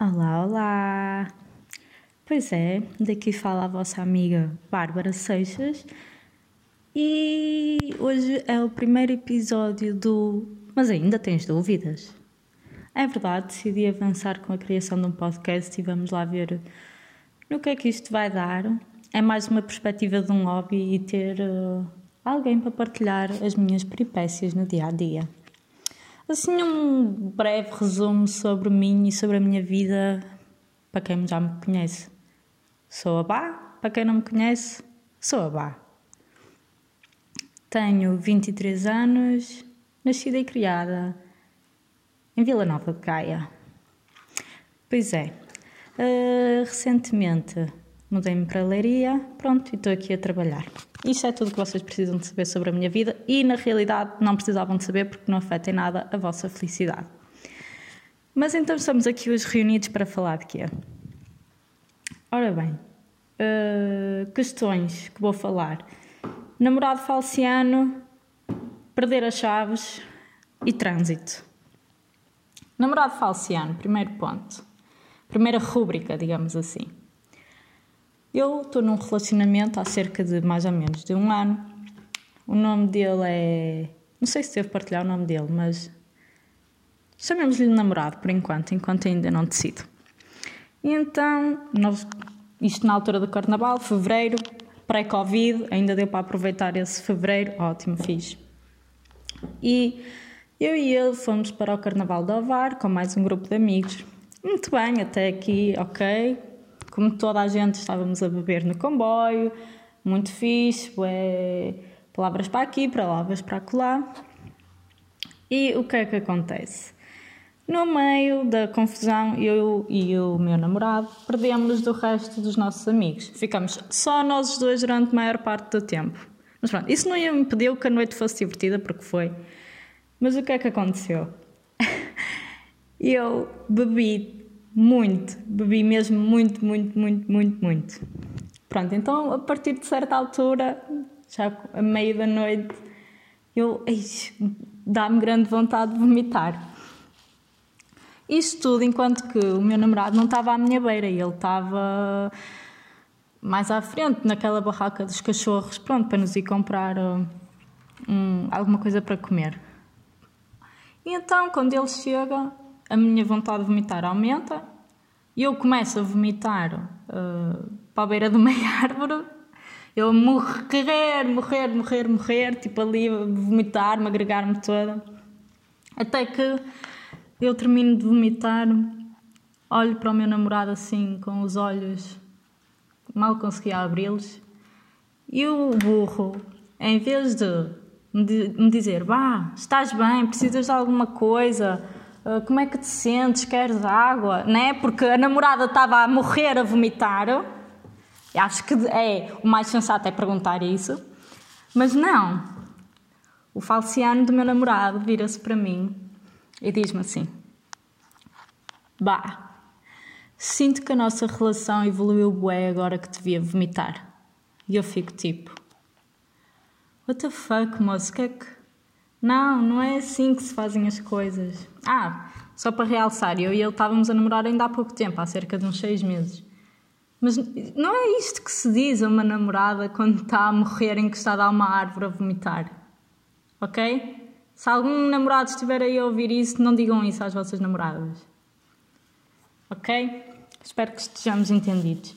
Olá, olá! Pois é, daqui fala a vossa amiga Bárbara Seixas e hoje é o primeiro episódio do Mas ainda tens dúvidas? É verdade, decidi avançar com a criação de um podcast e vamos lá ver no que é que isto vai dar. É mais uma perspectiva de um hobby e ter uh, alguém para partilhar as minhas peripécias no dia a dia. Assim, um breve resumo sobre mim e sobre a minha vida para quem já me conhece. Sou a Bá, para quem não me conhece, sou a Bá. Tenho 23 anos, nascida e criada em Vila Nova de Gaia. Pois é, uh, recentemente mudei-me para a Leiria, pronto, e estou aqui a trabalhar. Isto é tudo que vocês precisam de saber sobre a minha vida e, na realidade, não precisavam de saber porque não afeta em nada a vossa felicidade. Mas então estamos aqui hoje reunidos para falar de quê? Ora bem, uh, questões que vou falar. Namorado falciano, perder as chaves e trânsito. Namorado falciano, primeiro ponto. Primeira rúbrica, digamos assim. Eu estou num relacionamento há cerca de mais ou menos de um ano. O nome dele é. Não sei se devo partilhar o nome dele, mas. Chamemos-lhe namorado por enquanto, enquanto ainda não decido. E então, nós, isto na altura do carnaval, fevereiro, pré-Covid, ainda deu para aproveitar esse fevereiro, ótimo, fiz. E eu e ele fomos para o Carnaval do Ovar com mais um grupo de amigos. Muito bem, até aqui, ok, como toda a gente, estávamos a beber no comboio, muito fixe, ué, palavras para aqui, palavras para acolá. E o que é que acontece? No meio da confusão, eu e o meu namorado perdemos-nos do resto dos nossos amigos. Ficamos só nós dois durante a maior parte do tempo. Mas pronto, isso não impediu que a noite fosse divertida, porque foi. Mas o que é que aconteceu? eu bebi muito, bebi mesmo muito, muito, muito, muito, muito. Pronto, então a partir de certa altura, já a meio da noite, eu dá-me grande vontade de vomitar. Isto tudo enquanto que o meu namorado não estava à minha beira, ele estava mais à frente, naquela barraca dos cachorros, pronto, para nos ir comprar um, alguma coisa para comer. E então, quando ele chega, a minha vontade de vomitar aumenta e eu começo a vomitar uh, para a beira de uma árvore. Eu morrer, morrer, morrer, morrer, tipo ali vomitar-me, agregar-me toda. Até que eu termino de vomitar, olho para o meu namorado assim, com os olhos, mal conseguia abri-los, e o burro, em vez de me dizer, vá, estás bem, precisas de alguma coisa, ah, como é que te sentes? Queres água? Né? Porque a namorada estava a morrer a vomitar. Acho que é o mais sensato é perguntar isso. Mas não. O falciano do meu namorado vira-se para mim e diz-me assim: Bah, sinto que a nossa relação evoluiu bué agora que te via vomitar. E eu fico tipo: What the fuck, moço? Que é que não, não é assim que se fazem as coisas. Ah, só para realçar, eu e ele estávamos a namorar ainda há pouco tempo, há cerca de uns seis meses. Mas não é isto que se diz a uma namorada quando está a morrer encostada a uma árvore a vomitar. Ok? Se algum namorado estiver aí a ouvir isso, não digam isso às vossas namoradas. Ok? Espero que estejamos entendidos.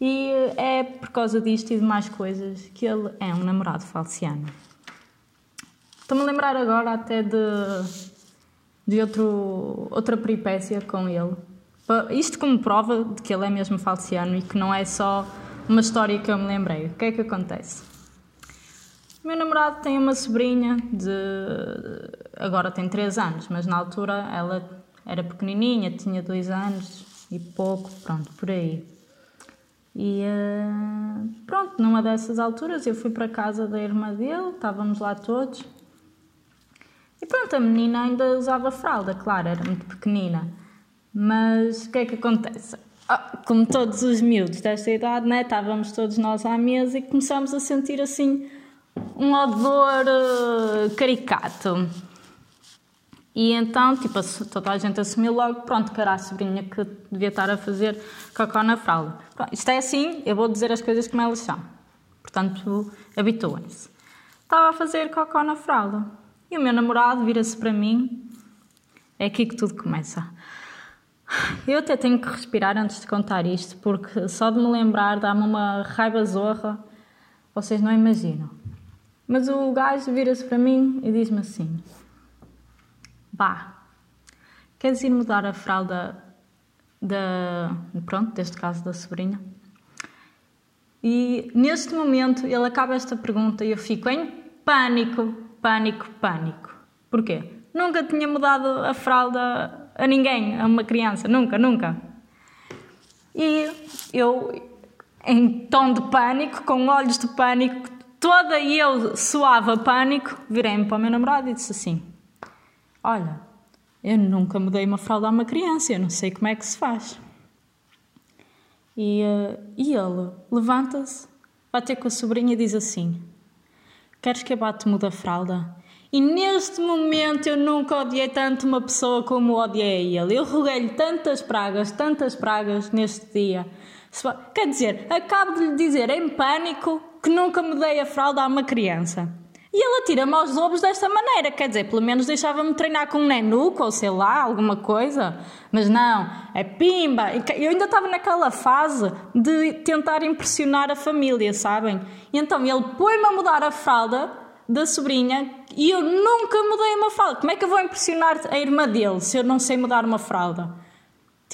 E é por causa disto e de mais coisas que ele é um namorado falciano. Estou-me a lembrar agora até de, de outro, outra peripécia com ele. Isto como prova de que ele é mesmo falciano e que não é só uma história que eu me lembrei. O que é que acontece? O meu namorado tem uma sobrinha de. agora tem 3 anos, mas na altura ela era pequenininha, tinha 2 anos e pouco, pronto, por aí. E uh, pronto, numa dessas alturas eu fui para casa da irmã dele, estávamos lá todos e pronto, a menina ainda usava fralda, claro, era muito pequenina. Mas o que é que acontece? Ah, como todos os miúdos desta idade, né, estávamos todos nós à mesa e começamos a sentir assim um odor uh, caricato. E então, tipo, toda a gente assumiu logo, pronto, que era a sobrinha que devia estar a fazer cocó na fralda. Pronto, isto é assim, eu vou dizer as coisas como elas são. Portanto, habituem-se. Estava a fazer cocó na fralda. E o meu namorado vira-se para mim. É aqui que tudo começa. Eu até tenho que respirar antes de contar isto, porque só de me lembrar dá-me uma raiva zorra. Vocês não imaginam. Mas o gajo vira-se para mim e diz-me assim: Bah, queres ir mudar a fralda da. Pronto, deste caso da sobrinha? E neste momento ele acaba esta pergunta e eu fico em pânico, pânico, pânico. Porquê? Nunca tinha mudado a fralda a ninguém, a uma criança, nunca, nunca. E eu, em tom de pânico, com olhos de pânico, toda eu suava pânico, virei-me para o meu namorado e disse assim: Olha, eu nunca mudei uma fralda a uma criança, eu não sei como é que se faz. E, uh, e ele levanta-se, vai ter com a sobrinha e diz assim: Queres que abate muda a fralda? E neste momento eu nunca odiei tanto uma pessoa como odiei ele. Eu roguei-lhe tantas pragas, tantas pragas neste dia. Quer dizer, acabo de lhe dizer em pânico que nunca me dei a fralda a uma criança. E ele atira-me aos lobos desta maneira, quer dizer, pelo menos deixava-me treinar com um nenuco ou sei lá, alguma coisa. Mas não, é pimba. Eu ainda estava naquela fase de tentar impressionar a família, sabem? E então ele põe-me a mudar a fralda da sobrinha e eu nunca mudei uma fralda. Como é que eu vou impressionar a irmã dele se eu não sei mudar uma fralda?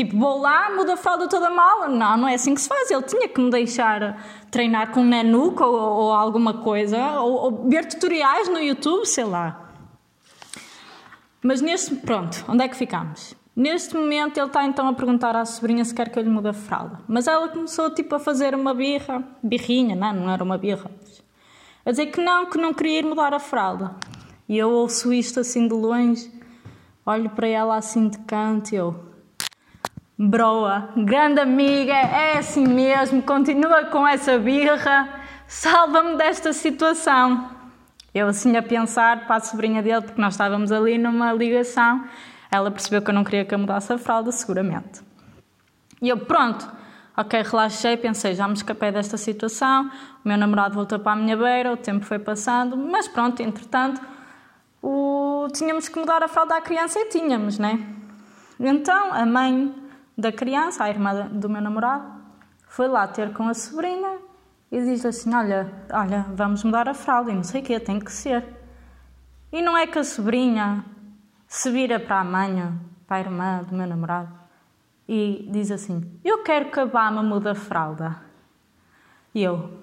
Tipo, vou lá, mudo a fralda toda mal. Não, não é assim que se faz. Ele tinha que me deixar treinar com Nanuco ou, ou alguma coisa, ou, ou ver tutoriais no YouTube, sei lá. Mas neste. Pronto, onde é que ficamos? Neste momento ele está então a perguntar à sobrinha se quer que eu lhe mude a fralda. Mas ela começou tipo a fazer uma birra, birrinha, não, não era uma birra. A dizer que não, que não queria ir mudar a fralda. E eu ouço isto assim de longe, olho para ela assim de canto e eu, broa, grande amiga, é assim mesmo, continua com essa birra, salva-me desta situação. Eu assim a pensar para a sobrinha dele, porque nós estávamos ali numa ligação, ela percebeu que eu não queria que eu mudasse a fralda, seguramente. E eu, pronto, ok, relaxei, pensei, já me escapei desta situação, o meu namorado voltou para a minha beira, o tempo foi passando, mas pronto, entretanto, o... tínhamos que mudar a fralda à criança e tínhamos, né? Então, a mãe da criança, a irmã do meu namorado, foi lá ter com a sobrinha e diz assim: Olha, olha, vamos mudar a fralda e não sei o quê, tem que ser. E não é que a sobrinha se vira para a mãe, para a irmã do meu namorado, e diz assim: Eu quero que a Bama mude a fralda. E eu,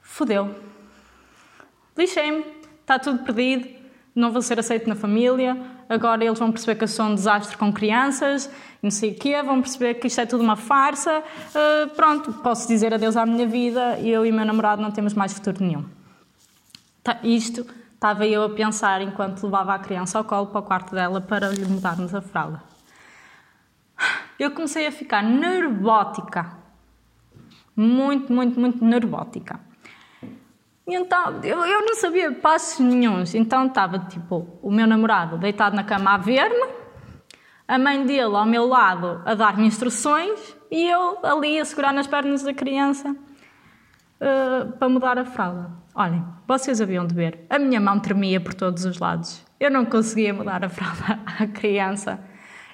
fodeu. Lixei-me, está tudo perdido, não vou ser aceito na família, agora eles vão perceber que eu sou um desastre com crianças, não sei o quê, vão perceber que isto é tudo uma farsa. Uh, pronto, posso dizer adeus à minha vida e eu e meu namorado não temos mais futuro nenhum. Tá, isto estava eu a pensar enquanto levava a criança ao colo para o quarto dela para lhe mudarmos a fralda. Eu comecei a ficar nervótica. Muito, muito, muito nervótica. E então, eu, eu não sabia passos nenhums. Então estava, tipo, o meu namorado deitado na cama a ver-me, a mãe dele ao meu lado a dar-me instruções e eu ali a segurar nas pernas da criança uh, para mudar a fralda. Olhem, vocês haviam de ver, a minha mão tremia por todos os lados. Eu não conseguia mudar a fralda à criança.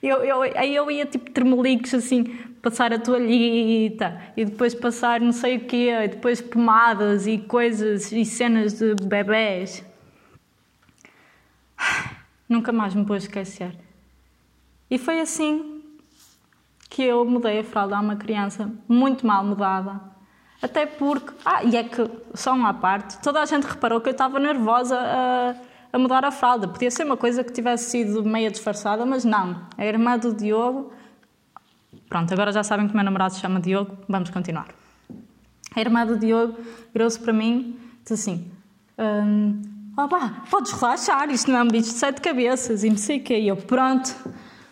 Eu, eu, aí eu ia tipo tremelicos assim, passar a toalhita e depois passar não sei o quê, e depois pomadas e coisas e cenas de bebés. Nunca mais me vou esquecer. E foi assim que eu mudei a fralda a uma criança muito mal mudada. Até porque, ah, e é que, só uma parte, toda a gente reparou que eu estava nervosa a a mudar a fralda. Podia ser uma coisa que tivesse sido meia disfarçada, mas não. A irmã do Diogo. Pronto, agora já sabem que o meu namorado se chama Diogo, vamos continuar. A irmã do Diogo virou-se para mim e disse assim: oh, pá, podes relaxar, isto não é um bicho de sete cabeças e não sei o quê. E eu, pronto,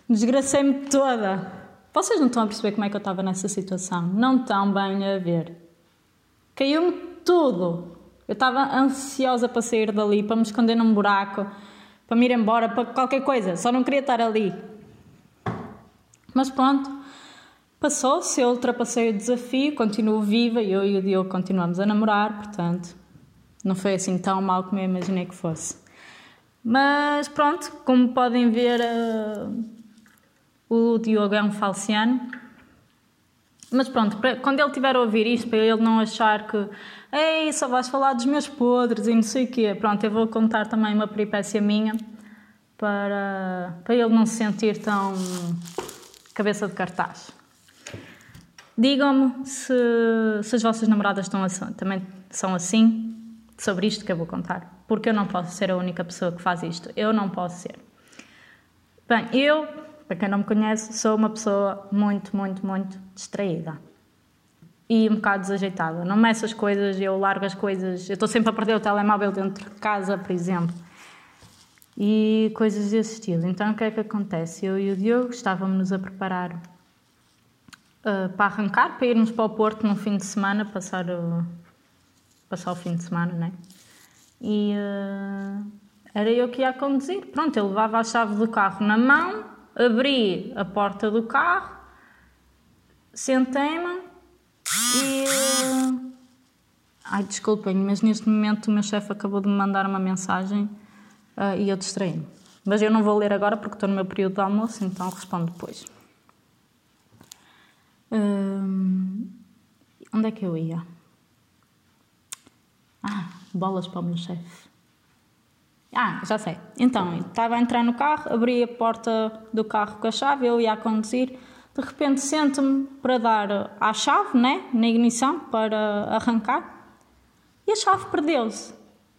desgracei-me toda. Vocês não estão a perceber como é que eu estava nessa situação? Não estão bem a ver. Caiu-me tudo. Eu estava ansiosa para sair dali, para me esconder num buraco, para me ir embora, para qualquer coisa, só não queria estar ali. Mas pronto, passou-se, eu ultrapassei o desafio, continuo viva e eu e o Diogo continuamos a namorar, portanto, não foi assim tão mal como eu imaginei que fosse. Mas pronto, como podem ver, uh, o Diogo é um falciano. Mas pronto, quando ele tiver a ouvir isto, para ele não achar que Ei, só vais falar dos meus podres e não sei o quê. Pronto, eu vou contar também uma peripécia minha para, para ele não se sentir tão cabeça de cartaz. Digam-me se, se as vossas namoradas estão assim, também são assim sobre isto que eu vou contar. Porque eu não posso ser a única pessoa que faz isto. Eu não posso ser. Bem, eu, para quem não me conhece, sou uma pessoa muito, muito, muito distraída e um bocado desajeitada. Não meço as coisas, eu largo as coisas. Eu estou sempre a perder o telemóvel dentro de casa, por exemplo. E coisas desse estilo. Então o que é que acontece? Eu e o Diogo estávamos a preparar uh, para arrancar, para irmos para o Porto no fim de semana, passar o, passar o fim de semana, né? E uh, era eu que ia conduzir. Pronto, eu levava a chave do carro na mão, abri a porta do carro, sentei-me e. Ai, desculpem, mas neste momento o meu chefe acabou de me mandar uma mensagem uh, e eu distraí-me. Mas eu não vou ler agora porque estou no meu período de almoço, então respondo depois. Uh, onde é que eu ia? Ah, bolas para o meu chefe. Ah, já sei. Então, estava a entrar no carro, abri a porta do carro com a chave, eu ia a conduzir de repente sento-me para dar à chave, né, na ignição, para arrancar, e a chave perdeu-se.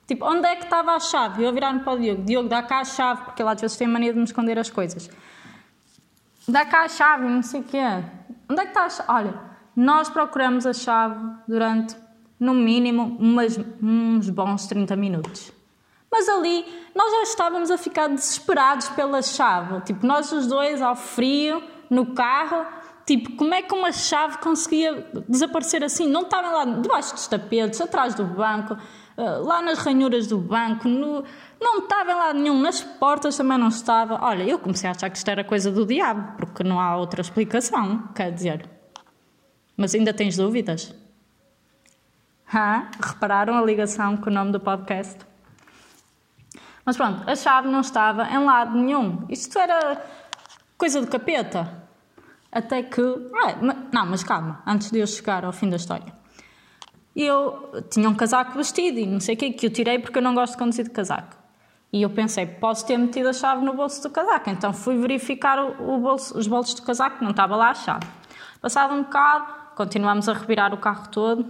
Tipo, onde é que estava a chave? Eu virar-me para o Diogo, Diogo, dá cá a chave, porque ele às vezes tem mania de me esconder as coisas. Dá cá a chave, não sei o quê. Onde é que está a chave? Olha, nós procuramos a chave durante, no mínimo, umas, uns bons 30 minutos. Mas ali, nós já estávamos a ficar desesperados pela chave. Tipo, nós os dois, ao frio, no carro. Tipo, como é que uma chave conseguia desaparecer assim? Não estava lá debaixo dos tapetes, atrás do banco, eh, lá nas ranhuras do banco, no... não estava lá nenhum, nas portas também não estava. Olha, eu comecei a achar que isto era coisa do diabo, porque não há outra explicação, quer dizer. Mas ainda tens dúvidas? Ah, repararam a ligação com o nome do podcast? Mas pronto, a chave não estava em lado nenhum. Isto era coisa do capeta. Até que. Não, mas calma, antes de eu chegar ao fim da história. Eu tinha um casaco vestido e não sei o que, que eu tirei porque eu não gosto de conduzir de casaco. E eu pensei, posso ter metido a chave no bolso do casaco. Então fui verificar o, bolso, os bolsos do casaco, não estava lá a chave. Passado um bocado, continuamos a revirar o carro todo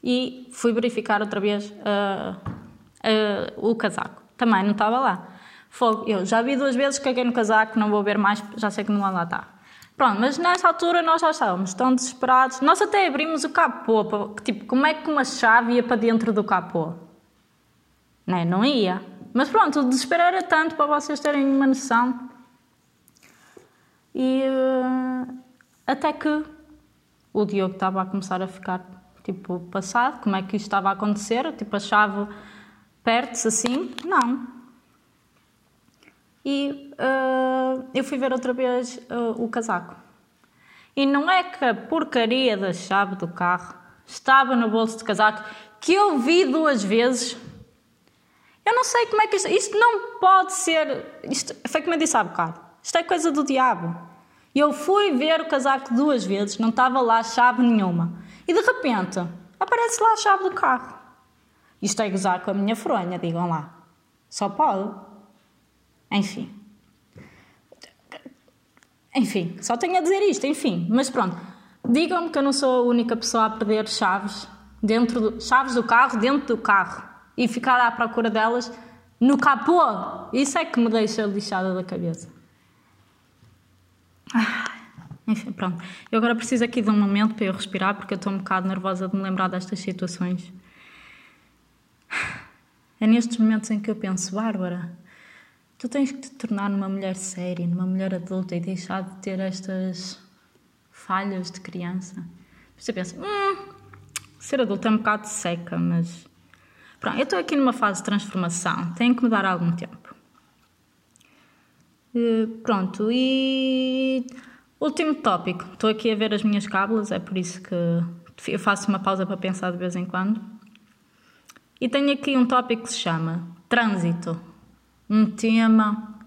e fui verificar outra vez uh, uh, o casaco. Também não estava lá. Fogo, eu já vi duas vezes, caguei no casaco, não vou ver mais, já sei que não lá está. Pronto, mas nessa altura nós já estávamos tão desesperados. Nós até abrimos o capô, tipo, como é que uma chave ia para dentro do capô? Não, é? não ia. Mas pronto, o desespero era tanto para vocês terem uma noção. E uh, até que o Diogo estava a começar a ficar tipo passado, como é que isto estava a acontecer? Tipo, a chave perde-se assim? Não e uh, eu fui ver outra vez uh, o casaco. E não é que a porcaria da chave do carro estava no bolso do casaco, que eu vi duas vezes. Eu não sei como é que isto. Isto não pode ser. Isto foi como eu disse há bocado. Isto é coisa do diabo. Eu fui ver o casaco duas vezes, não estava lá chave nenhuma. E de repente aparece lá a chave do carro. Isto é gozar com a minha fronha, digam lá. Só pode. Enfim. Enfim, só tenho a dizer isto, enfim. Mas pronto, digam-me que eu não sou a única pessoa a perder chaves dentro do, chaves do carro dentro do carro e ficar à procura delas no capô. Isso é que me deixa lixada da cabeça. Ah, enfim, pronto. Eu agora preciso aqui de um momento para eu respirar porque eu estou um bocado nervosa de me lembrar destas situações. É nestes momentos em que eu penso, Bárbara, Tu tens que te tornar numa mulher séria, numa mulher adulta e deixar de ter estas falhas de criança. Você pensa, hum, ser adulta é um bocado seca, mas. Pronto, eu estou aqui numa fase de transformação, tenho que mudar algum tempo. Uh, pronto, e último tópico. Estou aqui a ver as minhas cábulas, é por isso que eu faço uma pausa para pensar de vez em quando. E tenho aqui um tópico que se chama Trânsito. Um tema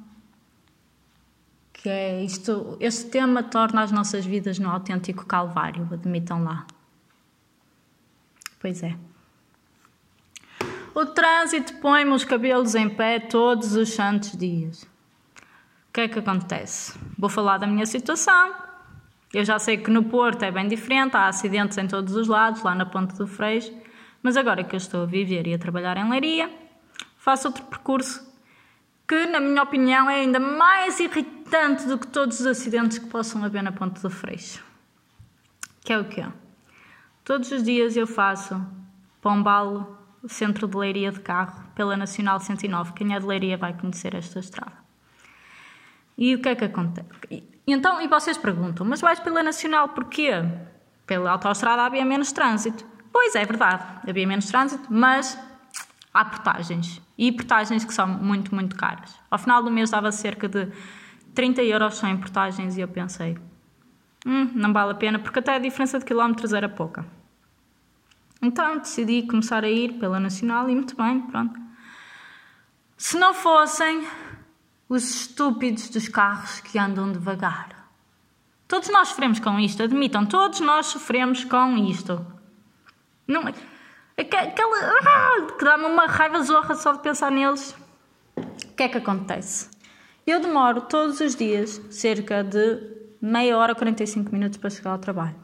que é isto. Este tema torna as nossas vidas no autêntico calvário, admitam lá. Pois é. O trânsito põe-me os cabelos em pé todos os santos dias. O que é que acontece? Vou falar da minha situação. Eu já sei que no Porto é bem diferente, há acidentes em todos os lados, lá na Ponte do Freixo, mas agora que eu estou a viver e a trabalhar em Leiria, faço outro percurso que, na minha opinião, é ainda mais irritante do que todos os acidentes que possam haver na Ponte do Freixo. Que é o quê? Todos os dias eu faço Pombalo centro de Leiria de carro, pela Nacional 109. Quem é de Leiria vai conhecer esta estrada. E o que é que acontece? Então, e vocês perguntam, mas vais pela Nacional porquê? Pela autoestrada havia menos trânsito. Pois é, verdade, havia menos trânsito, mas há portagens. E portagens que são muito, muito caras. Ao final do mês dava cerca de 30 euros só em portagens e eu pensei, hum, não vale a pena, porque até a diferença de quilómetros era pouca. Então decidi começar a ir pela Nacional e muito bem, pronto. Se não fossem os estúpidos dos carros que andam devagar. Todos nós sofremos com isto, admitam, todos nós sofremos com isto. Não, aquela. Ah, que dá-me uma raiva zorra só de pensar neles. O que é que acontece? Eu demoro todos os dias cerca de meia hora, 45 minutos para chegar ao trabalho.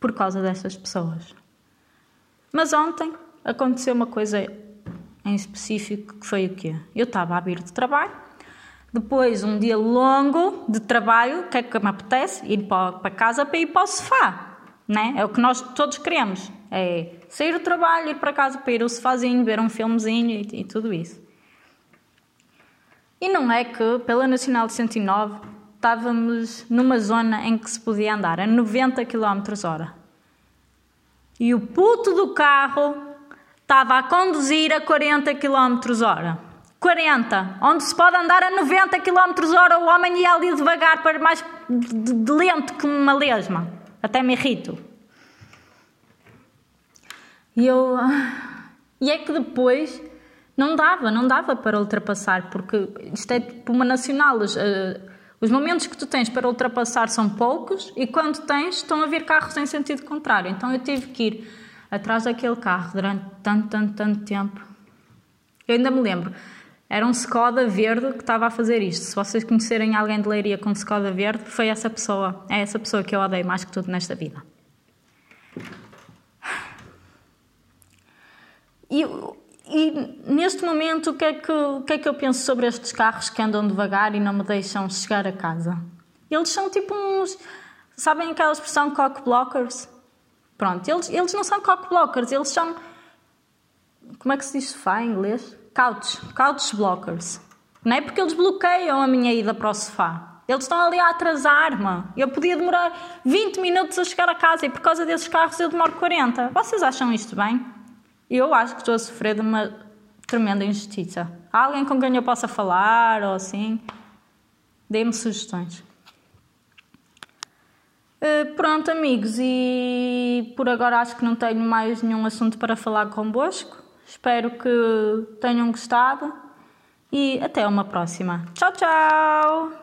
Por causa destas pessoas. Mas ontem aconteceu uma coisa em específico que foi o quê? Eu estava a vir de trabalho, depois um dia longo de trabalho, o que é que me apetece? Ir para casa para ir para o sofá, né? É o que nós todos queremos, é sair do trabalho, ir para casa para ir ao sofazinho, ver um filmezinho e, e tudo isso. E não é que pela Nacional de 109 estávamos numa zona em que se podia andar a 90 km hora e o puto do carro estava a conduzir a 40 km hora. 40, onde se pode andar a 90 km hora, o homem ia ali devagar, para mais de, lento que uma lesma. Até me irrito. E eu. E é que depois não dava, não dava para ultrapassar, porque isto é tipo uma nacional. Uh, os momentos que tu tens para ultrapassar são poucos e quando tens, estão a vir carros em sentido contrário. Então eu tive que ir atrás daquele carro durante tanto, tanto, tanto tempo. Eu ainda me lembro, era um Skoda verde que estava a fazer isto. Se vocês conhecerem alguém de Leiria com Skoda verde, foi essa pessoa. É essa pessoa que eu odeio mais que tudo nesta vida. E e neste momento, o que, é que, o que é que eu penso sobre estes carros que andam devagar e não me deixam chegar a casa? Eles são tipo uns. Sabem aquela expressão cock blockers? Pronto, eles, eles não são cock blockers, eles são. Como é que se diz sofá em inglês? Couch. Couch blockers. Não é porque eles bloqueiam a minha ida para o sofá. Eles estão ali a atrasar-me. Eu podia demorar 20 minutos a chegar a casa e por causa desses carros eu demoro 40. Vocês acham isto bem? Eu acho que estou a sofrer de uma tremenda injustiça. Há alguém com quem eu possa falar ou assim? Dê-me sugestões. Uh, pronto, amigos, e por agora acho que não tenho mais nenhum assunto para falar convosco. Espero que tenham gostado e até uma próxima. Tchau, tchau!